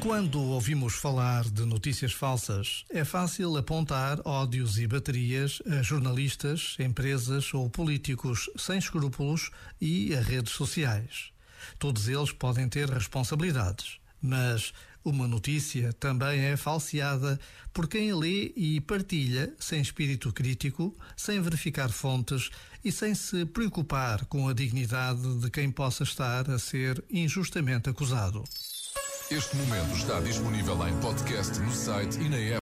Quando ouvimos falar de notícias falsas, é fácil apontar ódios e baterias a jornalistas, empresas ou políticos sem escrúpulos e a redes sociais. Todos eles podem ter responsabilidades, mas uma notícia também é falseada por quem a lê e partilha sem espírito crítico, sem verificar fontes e sem se preocupar com a dignidade de quem possa estar a ser injustamente acusado. Este momento está disponível em podcast no site e na app.